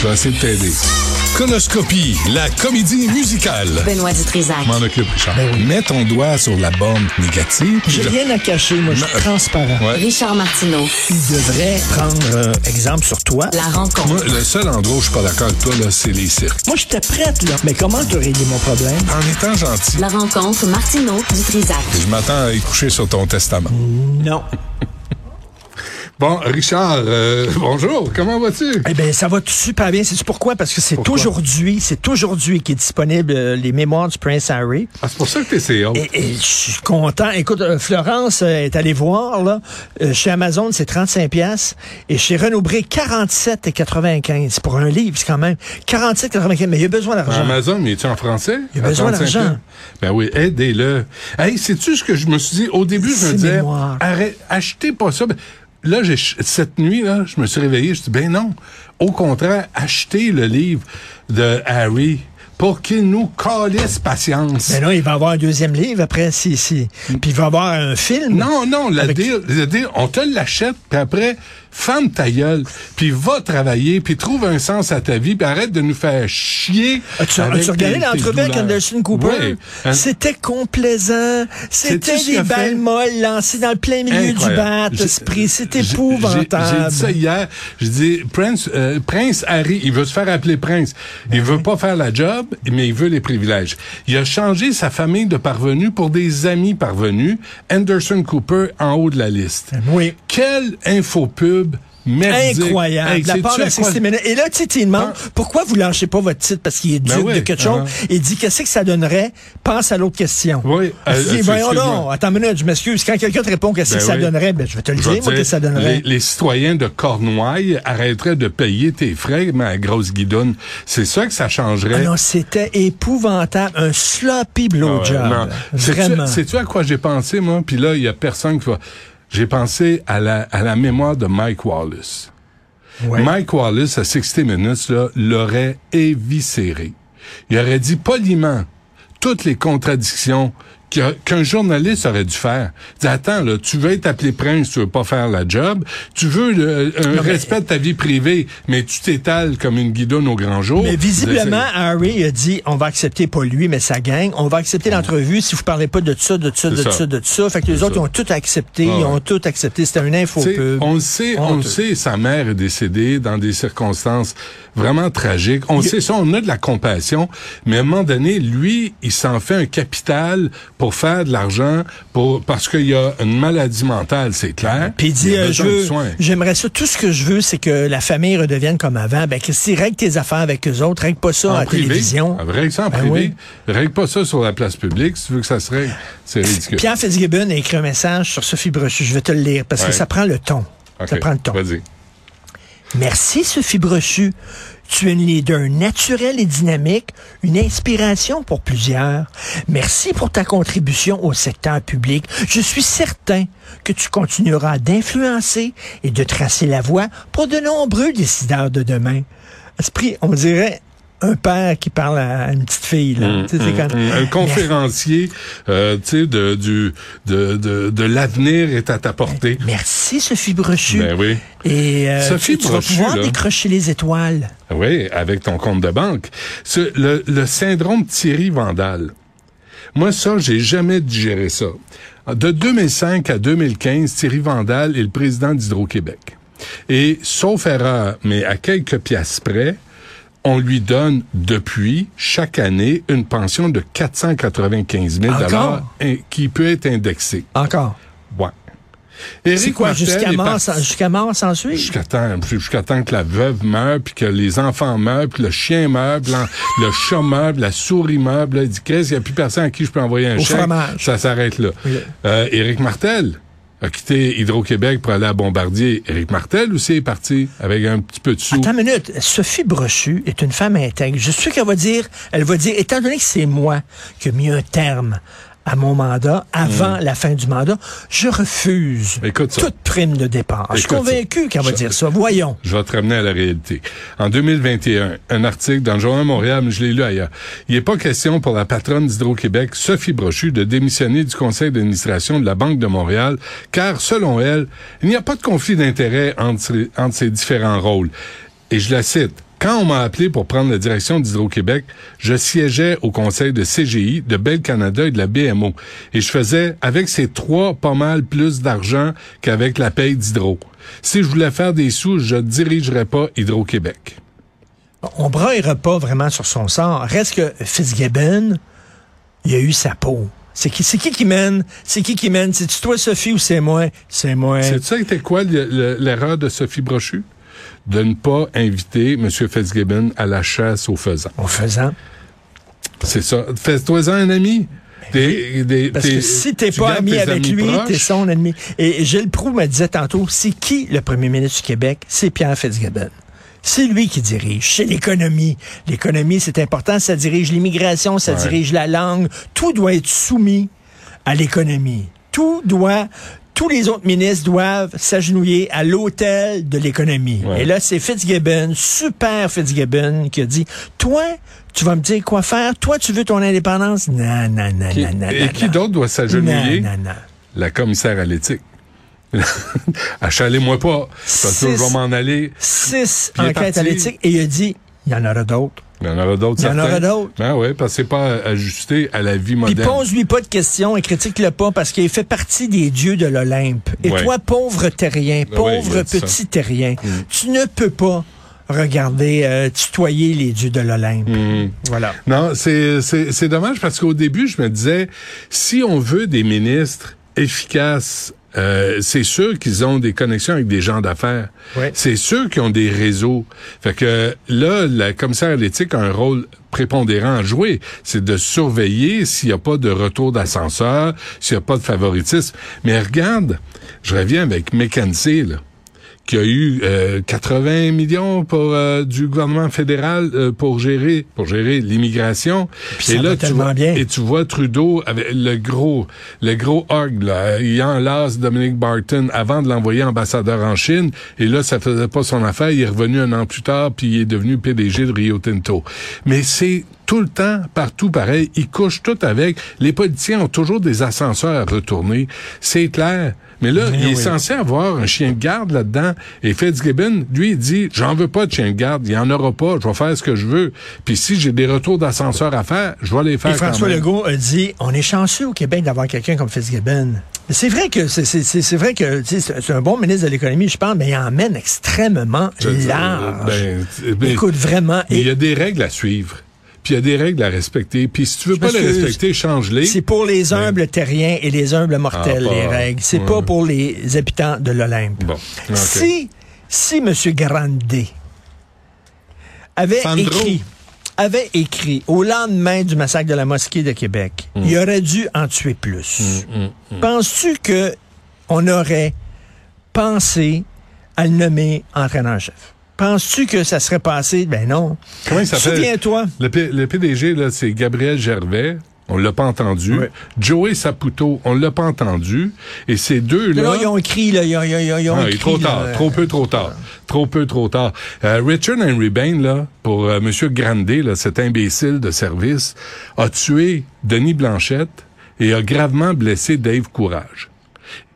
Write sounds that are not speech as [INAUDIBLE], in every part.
Je vais essayer de t'aider. Conoscopie, la comédie musicale. Benoît Dutrisac. M'en occupe, Richard. Mets ton doigt sur la bande négative. J'ai je- rien à cacher, moi, je suis [LAUGHS] transparent. Ouais. Richard Martineau. Tu devrais prendre euh, exemple sur toi. La rencontre. Moi, le seul endroit où je suis pas d'accord avec toi, là, c'est les cirques. Moi, j'étais prête, là. Mais comment tu réglé mon problème? En étant gentil, La rencontre Martineau Dutrisac. je m'attends à y coucher sur ton testament. Non. Bon, Richard, euh, [LAUGHS] bonjour, comment vas-tu? Eh bien, ça va super bien. C'est pourquoi? Parce que c'est aujourd'hui, c'est aujourd'hui qui est disponible euh, les mémoires du Prince Harry. Ah, c'est pour ça que t'es CEO. Et, et je suis content. Écoute, euh, Florence euh, est allée voir, là. Chez Amazon, c'est 35 pièces et chez Renaud-Bré, 47,95 pour un livre, c'est quand même 47,95. Mais il a besoin d'argent. Amazon, mais es-tu en français? Il a besoin 35 d'argent. Ben oui, aidez-le. Hey, sais-tu ce que je me suis dit? Au début, je me disais, arrête, achetez pas ça. Ben, Là, j'ai, cette nuit, là, je me suis réveillé, je dit, ben non. Au contraire, achetez le livre de Harry pour qu'il nous calisse patience. Mais non, il va avoir un deuxième livre après, si, si. Puis il va avoir un film. Non, non, le Avec- deal, le deal, on te l'achète, puis après, ferme ta gueule, puis va travailler, puis trouve un sens à ta vie, puis arrête de nous faire chier. As-tu, avec as-tu regardé l'entrevue avec. Anderson Cooper? Oui. Hein? C'était complaisant. C'était des balles molles lancées dans le plein milieu du bat, Incroyable. Esprit. C'est j'ai- épouvantable. J'ai dit ça hier. J'ai dit, Prince, euh, Prince Harry, il veut se faire appeler Prince. Il veut pas faire la job, mais il veut les privilèges. Il a changé sa famille de parvenus pour des amis parvenus. Anderson Cooper en haut de la liste. Oui. Quelle merdique. Incroyable. Hey, la part de à quoi- 60 minutes. Et là, tu sais, tu lui demandes, Ah. pourquoi vous lâchez pas votre titre? Parce qu'il est duc Ben oui, de quelque chose? ah. Il dit, qu'est-ce que ça donnerait? Pense à l'autre question. Oui, Je euh, voyons excuse-moi. donc, attends une minute, je m'excuse. Quand quelqu'un te répond qu'est-ce Ben que ça donnerait, ben, je vais te le Je dire, moi, dire, que ça donnerait? Les, les citoyens de Cornouailles arrêteraient de payer tes frais, ma grosse guidoune. C'est ça que ça changerait. Ah non, c'était épouvantable. Un sloppy Ah blowjob. non. Sais-tu- Vraiment. Sais-tu à quoi j'ai pensé, moi? Puis là, il y a personne qui va... J'ai pensé à la, à la mémoire de Mike Wallace. Ouais. Mike Wallace, à 60 Minutes, là, l'aurait éviscéré. Il aurait dit poliment toutes les contradictions qu'un journaliste aurait dû faire. Dit, attends, là, tu veux être appelé prince, tu veux pas faire la job. Tu veux le- un Non, mais- respect de ta vie privée, mais tu t'étales comme une guidonne au grand jour. Mais visiblement, Harry a dit, on va accepter, pas lui, mais sa gang, on va accepter l'entrevue si vous parlez pas de ça, de ça, de ça, ça. de ça. Fait que les autres, ça. ils ont tout accepté, Ah ils ont tout accepté. C'était une info pub. on le sait, on le sait, sa mère est décédée dans des circonstances vraiment tragiques. On sait ça, on a de la compassion, mais à un moment donné, lui, il s'en fait un capital pour faire de l'argent, pour parce qu'il y a une maladie mentale, c'est clair. Puis il dit, euh, je veux, j'aimerais ça, tout ce que je veux, c'est que la famille redevienne comme avant. Ben, Christy, règle tes affaires avec eux autres, règle pas ça En à la télévision. Ah, Règle ça en Ben privé. oui. Règle pas ça sur la place publique. Si tu veux que ça se règle, c'est ridicule. Pierre Fitzgibbon a écrit un message sur Sophie Brochu. Je vais te le lire parce que ça prend le ton. Ça prend le ton. Vas-y. Merci, Sophie Brochu. Tu es une leader naturelle et dynamique, une inspiration pour plusieurs. Merci pour ta contribution au secteur public. Je suis certain que tu continueras d'influencer et de tracer la voie pour de nombreux décideurs de demain. Esprit, on dirait un père qui parle à une petite fille. Là. C'est comme- Mm, Un conférencier, euh, tu sais, de, du, de, de, de l'avenir est à ta portée. Merci, Sophie Brochu. Ben oui. Et euh, Sophie tu, vas pouvoir là. décrocher les étoiles. Oui, avec ton compte de banque. Ce- le, le syndrome Thierry Vandal. Moi, ça, j'ai jamais digéré ça. De 2005 à 2015, Thierry Vandal est le président d'Hydro-Québec. Et, sauf erreur, mais à quelques piastres près, on lui donne depuis, chaque année, une pension de 495 000 Encore? hein, qui peut être indexée. Encore? Ouais. C'est quoi, jusqu'à mort, parti- jusqu'à mort sans suivre? Jusqu'à temps, jusqu'à temps que la veuve meure, puis que les enfants meurent, puis le chien meurt, puis le chat meurt, la souris meurt. là, il dit, qu'est-ce, il n'y a plus personne à qui je peux envoyer un Au chèque. fromage. Ça s'arrête là. Oui. Euh, Éric Martel a quitté Hydro-Québec pour aller à Bombardier. Éric Martel aussi est parti avec un petit peu de sous. Attends une minute. Sophie Brochu est une femme intègre. Je suis qu'elle va dire, elle va dire, étant donné que c'est moi qui ai mis un terme à mon mandat avant la fin du mandat, je refuse. Écoute toute prime de départ. je suis Écoute convaincu qu'elle va dire ça. Voyons. Je vais te ramener à la réalité. En 2021, un article dans le Journal Montréal, mais je l'ai lu ailleurs. Il n'est pas question pour la patronne d'Hydro-Québec, Sophie Brochu, de démissionner du conseil d'administration de la Banque de Montréal, car, selon elle, il n'y a pas de conflit d'intérêt entre, entre ces différents rôles. Et je la cite. Quand on m'a appelé pour prendre la direction d'Hydro-Québec, je siégeais au conseil de CGI, de Bell Canada et de la BMO. Et je faisais, avec ces trois, pas mal plus d'argent qu'avec la paye d'Hydro. Si je voulais faire des sous, je dirigerais pas Hydro-Québec. On braillera pas vraiment sur son sort. Reste que Fitzgibbon, il a eu sa peau. C'est qui, c'est qui qui mène? C'est qui qui mène? C'est-tu toi, Sophie, ou c'est moi? C'est moi. C'est ça était quoi le- le- l'erreur de Sophie Brochu? De ne pas inviter M. Fitzgibbon à la chasse aux faisans. En faisant. C'est ça. Fais-toi-en un ami. Des, des, Parce que si t'es pas ami avec lui, t'es son ennemi. Et Gilles Proux me disait tantôt, c'est qui le premier ministre du Québec? C'est Pierre Fitzgibbon. C'est lui qui dirige. C'est l'économie. L'économie, c'est important. Ça dirige l'immigration, ça Ouais. dirige la langue. Tout doit être soumis à l'économie. Tout doit... Tous les autres ministres doivent s'agenouiller à l'hôtel de l'économie. Ouais. Et là, c'est Fitzgibbon, super Fitzgibbon, qui a dit, toi, tu vas me dire quoi faire? Toi, tu veux ton indépendance? Non, non, non, Qui- non, non, et non, qui d'autre doit s'agenouiller? Non, non, non. La commissaire à l'éthique. [LAUGHS] Achalez-moi pas. Parce que je vais Six. m'en aller. Six enquêtes à l'éthique et il a dit, il y en aura d'autres. Il y en aura d'autres. Il y en aura d'autres. Ben oui, parce que c'est pas ajusté à la vie Puis moderne. pose-lui pas de questions et critique-le pas parce qu'il fait partie des dieux de l'Olympe. Et Ouais. toi, pauvre terrien, il pauvre petit terrien, Mm. tu ne peux pas regarder, euh, tutoyer les dieux de l'Olympe. Mm. Voilà. Non, c'est c'est c'est dommage parce qu'au début, je me disais, si on veut des ministres efficaces, euh, c'est sûr qu'ils ont des connexions avec des gens d'affaires. Ouais. C'est sûr qu'ils ont des réseaux. Fait que là, la commissaire à l'éthique a un rôle prépondérant à jouer. C'est de surveiller s'il n'y a pas de retour d'ascenseur, s'il n'y a pas de favoritisme. Mais regarde, je reviens avec McKenzie, là qui a eu euh, 80 millions pour euh, du gouvernement fédéral euh, pour gérer pour gérer l'immigration. Ça va tu vois bien. et tu vois Trudeau avec le gros le gros orgue là il enlace Dominic Barton avant de l'envoyer ambassadeur en Chine. Et là ça faisait pas son affaire. Il est revenu un an plus tard puis il est devenu PDG de Rio Tinto. Mais c'est tout le temps, partout pareil, ils couchent tout avec. Les politiciens ont toujours des ascenseurs à retourner. C'est clair. Mais là, Mais il est censé avoir un chien de garde là-dedans. Et Fitzgibbon, lui, il dit, j'en veux pas de chien de garde. Il y en aura pas. Je vais faire ce que je veux. Puis si j'ai des retours d'ascenseur à faire, je vais les faire Et François quand même. Legault a dit, on est chanceux au Québec d'avoir quelqu'un comme Fitzgibbon. C'est vrai que c'est vrai que c'est un bon ministre de l'économie, je pense, mais il emmène extrêmement large. ben, ben, Écoute, vraiment. Et il y a des règles à suivre. Puis il y a des règles à respecter. Puis si tu veux pas les respecter, change-les. c'est pour les humbles terriens et les humbles mortels, Ah, les règles. C'est ouais. pas pour les habitants de l'Olympe. Bon. Si, si M. Grandet avait Sandro. écrit, avait écrit au lendemain du massacre de la mosquée de Québec, Mm. il aurait dû en tuer plus. Hum, hum. Penses-tu que on aurait pensé à le nommer entraîneur-chef? Penses-tu que ça serait passé? Ben non. Comment il s'appelle? Souviens-toi. Le, P- le PDG, là, c'est Gabriel Gervais. On l'a pas entendu. Joey Saputo, on l'a pas entendu. Et ces deux-là... Là, ils ont écrit, là, ils ont, ils ont- ils ont Ah, il est écrit, trop tard, trop peu, trop tard. Trop peu, trop tard. Euh, Richard Henry Bain, là, pour euh, Monsieur Grandet, là, cet imbécile de service, a tué Denis Blanchette et a gravement blessé Dave Courage.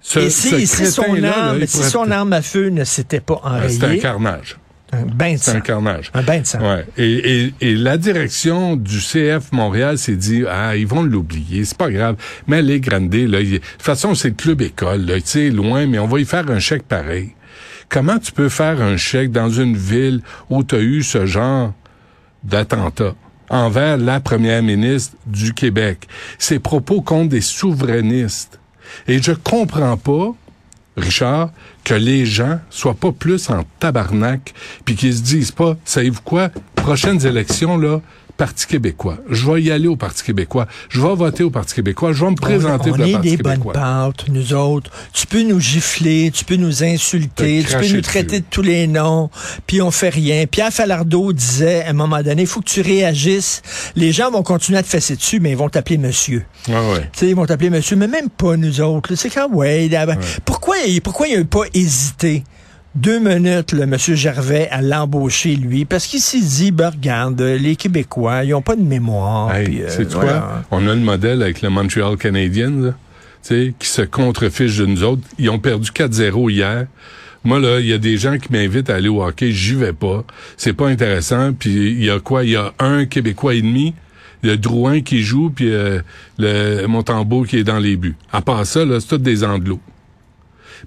Ce, Et ce si, si son là, arme, si arme à feu ne s'était pas Ah, C'est un enrayée, carnage. Un bain de C'est sang. un carnage. Un bain de sang. Ouais. Et, et, et la direction du CF Montréal s'est dit ah ils vont l'oublier, c'est pas grave. Mais les Grandet là, il- de toute façon c'est le club école là, tu sais loin, mais on va y faire un chèque pareil. Comment tu peux faire un chèque dans une ville où tu as eu ce genre d'attentat envers la première ministre du Québec? Ces propos contre des souverainistes. Et je comprends pas Richard, que les gens soient pas plus en tabarnak, puis qu'ils se disent pas, savez-vous quoi, prochaines élections, là, Parti québécois. Je vais y aller au Parti québécois. Je vais voter au Parti québécois. Je vais me présenter on, pour on le est Parti des bonnes québécois. pâtes, nous autres. Tu peux nous gifler, tu peux nous insulter, Te tu peux nous traiter dessus. de tous les noms, puis on fait rien. Pierre Falardeau disait à un moment donné, il faut que tu réagisses. Les gens vont continuer à te fesser dessus, mais ils vont t'appeler monsieur. Ouais, ouais. Tu sais, ils vont t'appeler monsieur, mais même pas nous autres. C'est quand, ouais, pourquoi, pourquoi il n'a pas hésité? Deux minutes, le monsieur Gervais, à l'embaucher, lui, parce qu'il s'est dit, ben, regarde, les Québécois, ils ont pas de mémoire. Hey, euh, voilà. quoi? On a le modèle avec le Montreal Canadiens, là, tu sais, qui se contrefiche de nous autres. Ils ont perdu 4-0 hier. Moi, là, il y a des gens qui m'invitent à aller au hockey, j'y vais pas. C'est pas intéressant. Puis il y a quoi? Il y a un Québécois et demi, le Drouin qui joue, puis euh, le Montembeau qui est dans les buts. À part ça, là, c'est tout des anglos.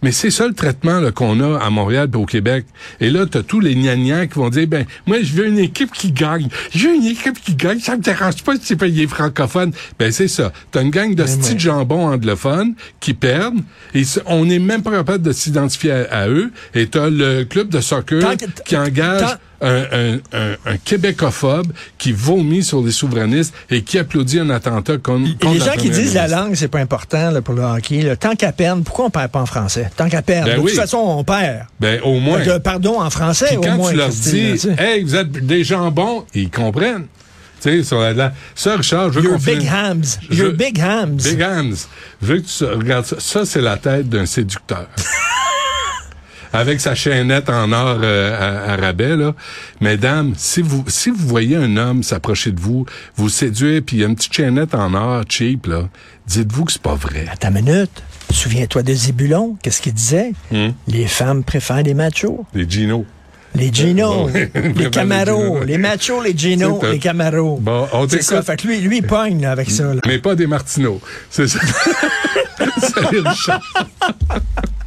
Mais c'est ça le traitement qu'on a à Montréal et au Québec. Et là, t'as tous les gnagnans qui vont dire, ben, moi, je veux une équipe qui gagne. Je veux une équipe qui gagne. Ça me dérange pas si c'est payé francophone. Ben, c'est ça. T'as une gang de petits jambons anglophones qui perdent et on n'est même pas capable de s'identifier à, eux. Et t'as le club de soccer qui engage un, un, un, un québécophobe qui vomit sur les souverainistes et qui applaudit un attentat contre, Et les gens qui disent la langue, c'est pas important là, pour le hockey. là. Tant qu'à perdre, pourquoi on perd pas en français? Tant qu'à perdre. Ben de oui. toute façon, on perd. Ben, au moins. Pardon en français, Puis au quand moins. tu leur dis, hey, vous êtes des jambons, ils comprennent. Tu sais, sur la, la- ça, Richard, je veux Your big finisse- hams. Je- Your big hams. Big hands. Je veux que tu regardes ça. Ça, c'est la tête d'un séducteur. [LAUGHS] Avec sa chaînette en or euh, à, à rabais, là. Mesdames, si vous si vous voyez un homme s'approcher de vous, vous séduire, puis il y a une petite chaînette en or cheap, là, dites-vous que c'est pas vrai. Attends une minute. Souviens-toi de Zébulon. Qu'est-ce qu'il disait? Hmm? Les femmes préfèrent les machos. Les Gino. Les Gino, Ouais. [LAUGHS] les Camaros, Les les machos, les Gino, les Camaros. Bon, on c'est ça. Fait que lui, lui, il pogne là, avec ça. là. Mais pas des Martineaux. C'est ça. [LAUGHS] Salut, Richard. [LAUGHS]